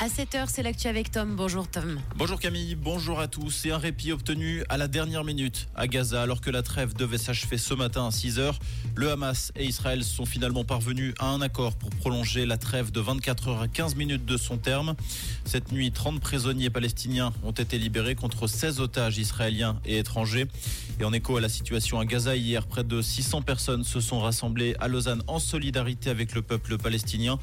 À 7h, c'est l'actu avec Tom. Bonjour Tom. Bonjour Camille, bonjour à tous. C'est un répit obtenu à la dernière minute à Gaza alors que la trêve devait s'achever ce matin à 6h. Le Hamas et Israël sont finalement parvenus à un accord pour prolonger la trêve de 24 h à 15 minutes de son terme. Cette nuit, 30 prisonniers palestiniens ont été libérés contre 16 otages israéliens et étrangers. Et en écho à la situation à Gaza hier, près de 600 personnes se sont rassemblées à Lausanne en solidarité avec le peuple palestinien.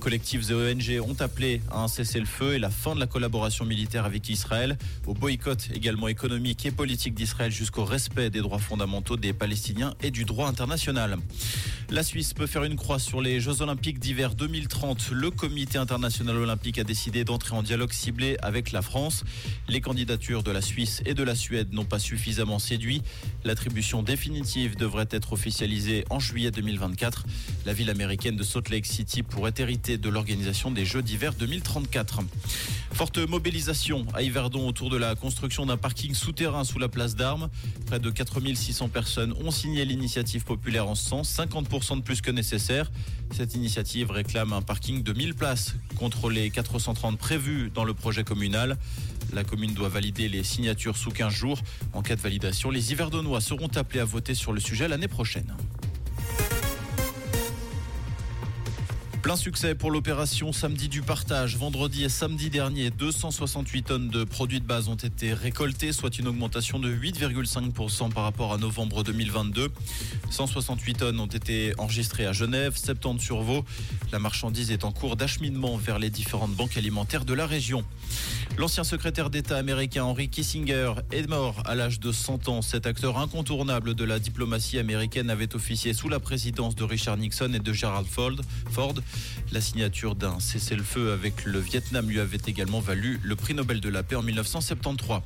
Collectifs et ONG ont appelé à un cesser le feu et la fin de la collaboration militaire avec Israël, au boycott également économique et politique d'Israël jusqu'au respect des droits fondamentaux des Palestiniens et du droit international. La Suisse peut faire une croix sur les Jeux Olympiques d'hiver 2030. Le Comité international olympique a décidé d'entrer en dialogue ciblé avec la France. Les candidatures de la Suisse et de la Suède n'ont pas suffisamment séduit. L'attribution définitive devrait être officialisée en juillet 2024. La ville américaine de Salt Lake City pourrait hériter de l'organisation des Jeux d'hiver 2034. Forte mobilisation à Yverdon autour de la construction d'un parking souterrain sous la place d'Armes. Près de 4600 personnes ont signé l'initiative populaire en ce sens, 50% de plus que nécessaire. Cette initiative réclame un parking de 1000 places contre les 430 prévus dans le projet communal. La commune doit valider les signatures sous 15 jours. En cas de validation, les Yverdonois seront appelés à voter sur le sujet l'année prochaine. Plein succès pour l'opération Samedi du partage. Vendredi et samedi dernier, 268 tonnes de produits de base ont été récoltées, soit une augmentation de 8,5% par rapport à novembre 2022. 168 tonnes ont été enregistrées à Genève, 70 sur Vaud. La marchandise est en cours d'acheminement vers les différentes banques alimentaires de la région. L'ancien secrétaire d'État américain Henry Kissinger est mort à l'âge de 100 ans. Cet acteur incontournable de la diplomatie américaine avait officié sous la présidence de Richard Nixon et de Gerald Ford. La signature d'un cessez-le-feu avec le Vietnam lui avait également valu le prix Nobel de la paix en 1973.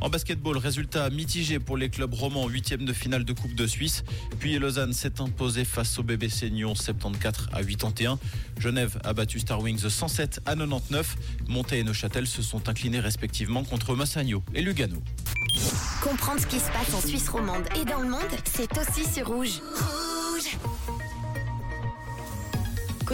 En basketball, résultat mitigé pour les clubs romans, huitième de finale de Coupe de Suisse. Puis Lausanne s'est imposé face au bébé Seignon 74 à 81. Genève a battu Star Wings 107 à 99. Montaigne et Neuchâtel se sont inclinés respectivement contre Massagno et Lugano. Comprendre ce qui se passe en Suisse romande et dans le monde, c'est aussi sur. Rouge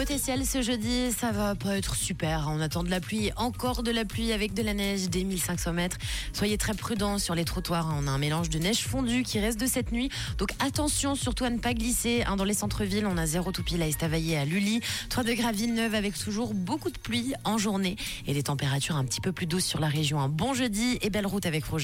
Ce jeudi, ça va pas être super. On attend de la pluie, encore de la pluie avec de la neige des 1500 mètres. Soyez très prudents sur les trottoirs. On a un mélange de neige fondue qui reste de cette nuit. Donc attention surtout à ne pas glisser. Dans les centres-villes, on a 0 toupie à Estavayer à Lully, 3 degrés à Villeneuve avec toujours beaucoup de pluie en journée et des températures un petit peu plus douces sur la région. Un bon jeudi et belle route avec Rouge.